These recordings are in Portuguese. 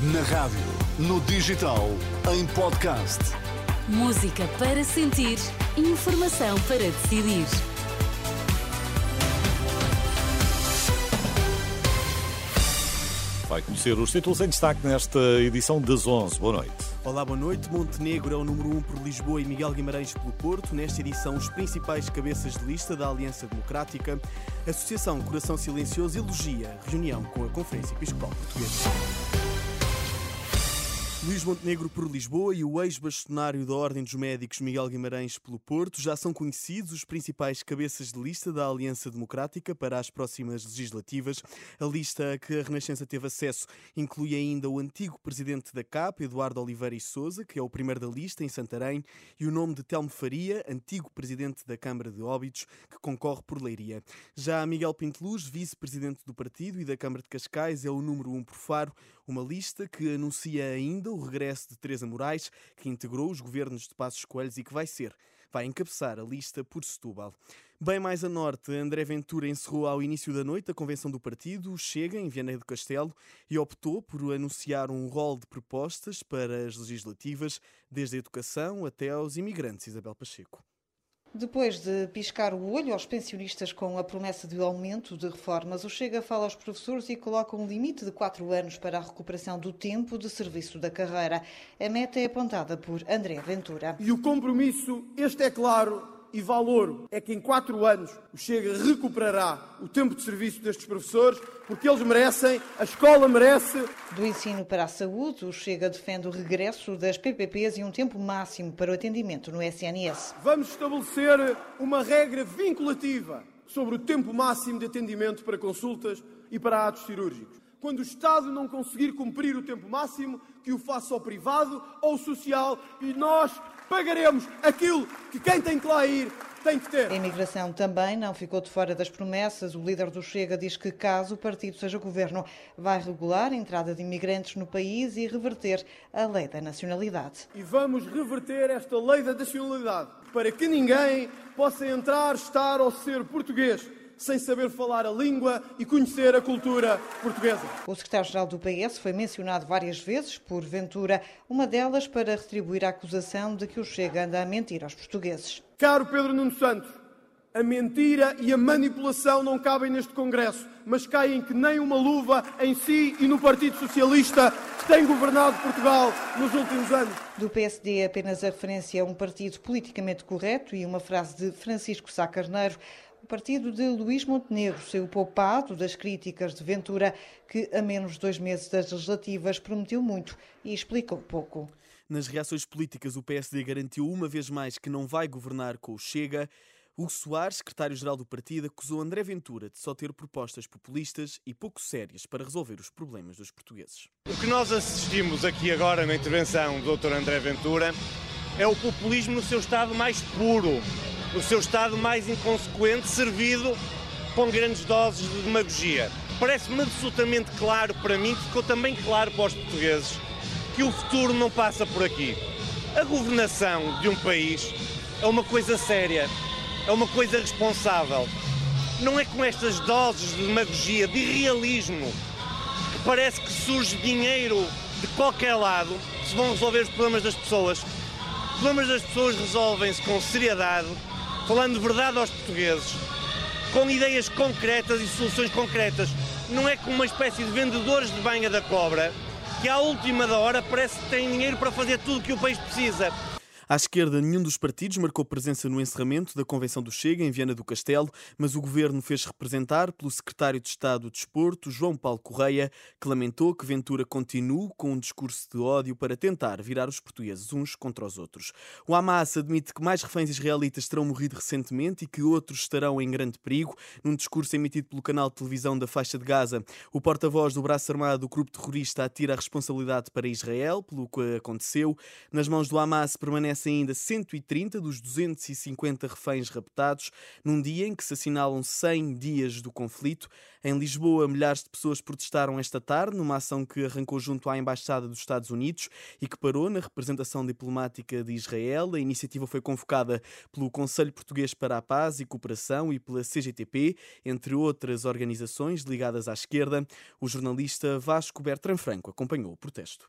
Na rádio, no digital, em podcast. Música para sentir, informação para decidir. Vai conhecer os títulos em destaque nesta edição das 11. Boa noite. Olá, boa noite. Montenegro é o número 1 por Lisboa e Miguel Guimarães pelo Porto. Nesta edição, os principais cabeças de lista da Aliança Democrática. Associação Coração Silencioso elogia reunião com a Conferência Episcopal Portuguesa. Luís Montenegro por Lisboa e o ex-bastonário da Ordem dos Médicos Miguel Guimarães pelo Porto já são conhecidos os principais cabeças de lista da Aliança Democrática para as próximas legislativas. A lista que a Renascença teve acesso inclui ainda o antigo presidente da CAP, Eduardo Oliveira e Souza, que é o primeiro da lista em Santarém, e o nome de Telmo Faria, antigo presidente da Câmara de Óbidos, que concorre por Leiria. Já Miguel Pinteluz, vice-presidente do partido e da Câmara de Cascais, é o número 1 por Faro, uma lista que anuncia ainda o regresso de Teresa Moraes, que integrou os governos de Passos Coelhos e que vai ser, vai encabeçar a lista por Setúbal. Bem mais a norte, André Ventura encerrou ao início da noite a convenção do partido, chega em Viana do Castelo e optou por anunciar um rol de propostas para as legislativas, desde a educação até aos imigrantes, Isabel Pacheco. Depois de piscar o olho aos pensionistas com a promessa de aumento de reformas, o Chega fala aos professores e coloca um limite de quatro anos para a recuperação do tempo de serviço da carreira. A meta é apontada por André Ventura. E o compromisso, este é claro, e valor é que em quatro anos o Chega recuperará o tempo de serviço destes professores, porque eles merecem, a escola merece. Do ensino para a saúde, o Chega defende o regresso das PPPs e um tempo máximo para o atendimento no SNS. Vamos estabelecer uma regra vinculativa sobre o tempo máximo de atendimento para consultas e para atos cirúrgicos. Quando o Estado não conseguir cumprir o tempo máximo, que o faça ao privado ou social e nós pagaremos aquilo que quem tem que lá ir tem que ter. A imigração também não ficou de fora das promessas. O líder do Chega diz que, caso o partido seja governo, vai regular a entrada de imigrantes no país e reverter a lei da nacionalidade. E vamos reverter esta lei da nacionalidade para que ninguém possa entrar, estar ou ser português sem saber falar a língua e conhecer a cultura portuguesa. O secretário-geral do PS foi mencionado várias vezes por Ventura, uma delas para retribuir a acusação de que o Chega anda a mentir aos portugueses. Caro Pedro Nuno Santos, a mentira e a manipulação não cabem neste Congresso, mas caem que nem uma luva em si e no Partido Socialista que tem governado Portugal nos últimos anos. Do PSD, apenas a referência a um partido politicamente correto e uma frase de Francisco Sá Carneiro. O partido de Luís Montenegro saiu poupado das críticas de Ventura, que a menos de dois meses das legislativas prometeu muito e explicou pouco. Nas reações políticas, o PSD garantiu uma vez mais que não vai governar com o Chega. Hugo Soares, secretário-geral do partido, acusou André Ventura de só ter propostas populistas e pouco sérias para resolver os problemas dos portugueses. O que nós assistimos aqui agora na intervenção do Dr. André Ventura é o populismo no seu estado mais puro, no seu estado mais inconsequente, servido com grandes doses de demagogia. Parece-me absolutamente claro para mim, ficou também claro para os portugueses, que o futuro não passa por aqui. A governação de um país é uma coisa séria, é uma coisa responsável. Não é com estas doses de demagogia, de irrealismo, que parece que surge dinheiro de qualquer lado, que se vão resolver os problemas das pessoas. Os problemas das pessoas resolvem-se com seriedade, falando de verdade aos portugueses, com ideias concretas e soluções concretas. Não é como uma espécie de vendedores de banha da cobra que à última da hora parece que têm dinheiro para fazer tudo o que o país precisa. À esquerda, nenhum dos partidos marcou presença no encerramento da Convenção do Chega, em Viana do Castelo, mas o governo fez representar pelo secretário de Estado do Desporto, João Paulo Correia, que lamentou que Ventura continue com um discurso de ódio para tentar virar os portugueses uns contra os outros. O Hamas admite que mais reféns israelitas terão morrido recentemente e que outros estarão em grande perigo. Num discurso emitido pelo canal de televisão da faixa de Gaza, o porta-voz do braço armado do grupo terrorista atira a responsabilidade para Israel pelo que aconteceu. Nas mãos do Hamas permanece pertencem ainda 130 dos 250 reféns raptados, num dia em que se assinalam 100 dias do conflito. Em Lisboa, milhares de pessoas protestaram esta tarde numa ação que arrancou junto à Embaixada dos Estados Unidos e que parou na representação diplomática de Israel. A iniciativa foi convocada pelo Conselho Português para a Paz e Cooperação e pela CGTP, entre outras organizações ligadas à esquerda. O jornalista Vasco Bertrand Franco acompanhou o protesto.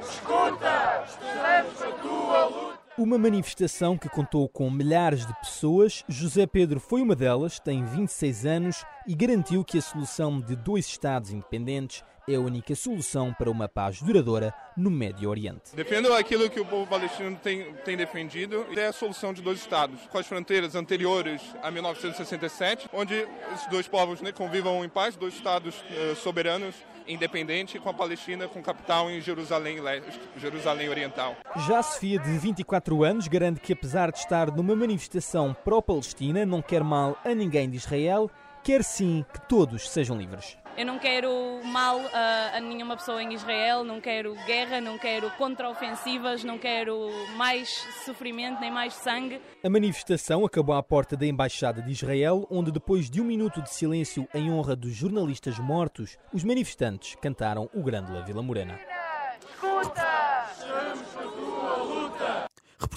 Escuta, estaremos a tua luta. Uma manifestação que contou com milhares de pessoas. José Pedro foi uma delas, tem 26 anos e garantiu que a solução de dois Estados independentes é a única solução para uma paz duradoura no Médio Oriente. Defendo aquilo que o povo palestino tem, tem defendido, é a solução de dois Estados, com as fronteiras anteriores a 1967, onde esses dois povos né, convivam em paz, dois Estados uh, soberanos independente com a Palestina com capital em Jerusalém Jerusalém Oriental. Já Sofia, de 24 anos, garante que apesar de estar numa manifestação pró-Palestina, não quer mal a ninguém de Israel, quer sim que todos sejam livres. Eu não quero mal a, a, nenhuma pessoa em Israel, não quero guerra, não quero contraofensivas, não quero mais sofrimento nem mais sangue. A manifestação acabou à porta da Embaixada de Israel, onde depois de um minuto de silêncio em honra dos jornalistas mortos, os manifestantes cantaram o grande La Vila Morena. Escuta!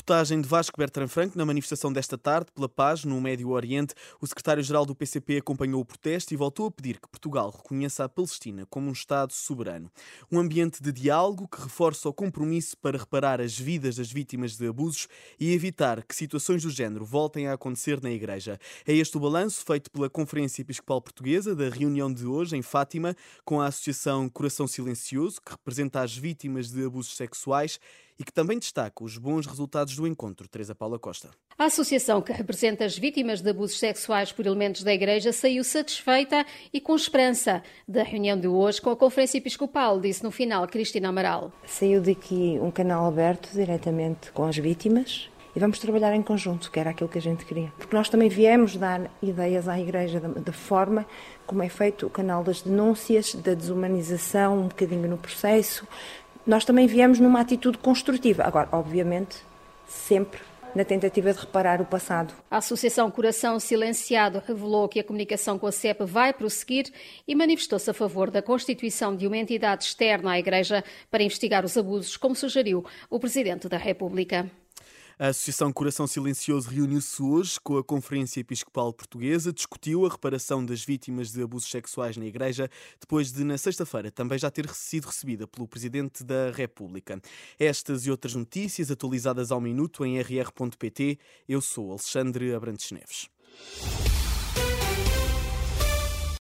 Reportagem de Vasco Bertrand Franco na manifestação desta tarde pela paz no Médio Oriente. O secretário-geral do PCP acompanhou o protesto e voltou a pedir que Portugal reconheça a Palestina como um Estado soberano. Um ambiente de diálogo que reforça o compromisso para reparar as vidas das vítimas de abusos e evitar que situações do género voltem a acontecer na Igreja. É este o balanço feito pela Conferência Episcopal Portuguesa da reunião de hoje em Fátima com a Associação Coração Silencioso, que representa as vítimas de abusos sexuais e que também destaca os bons resultados do encontro. Teresa Paula Costa. A associação que representa as vítimas de abusos sexuais por elementos da Igreja saiu satisfeita e com esperança da reunião de hoje com a Conferência Episcopal, disse no final Cristina Amaral. Saiu daqui um canal aberto diretamente com as vítimas e vamos trabalhar em conjunto, que era aquilo que a gente queria. Porque nós também viemos dar ideias à Igreja da, da, forma como é feito o canal das denúncias, da desumanização, um bocadinho no processo, nós também viemos numa atitude construtiva. Agora, obviamente, sempre na tentativa de reparar o passado. A Associação Coração Silenciado revelou que a comunicação com a CEP vai prosseguir e manifestou-se a favor da constituição de uma entidade externa à Igreja para investigar os abusos, como sugeriu o Presidente da República. A Associação Coração Silencioso reuniu-se hoje com a Conferência Episcopal Portuguesa, discutiu a reparação das vítimas de abusos sexuais na Igreja, depois de, na sexta-feira, também já ter sido recebida pelo Presidente da República. Estas e outras notícias atualizadas ao minuto em rr.pt. Eu sou Alexandre Abrantes Neves.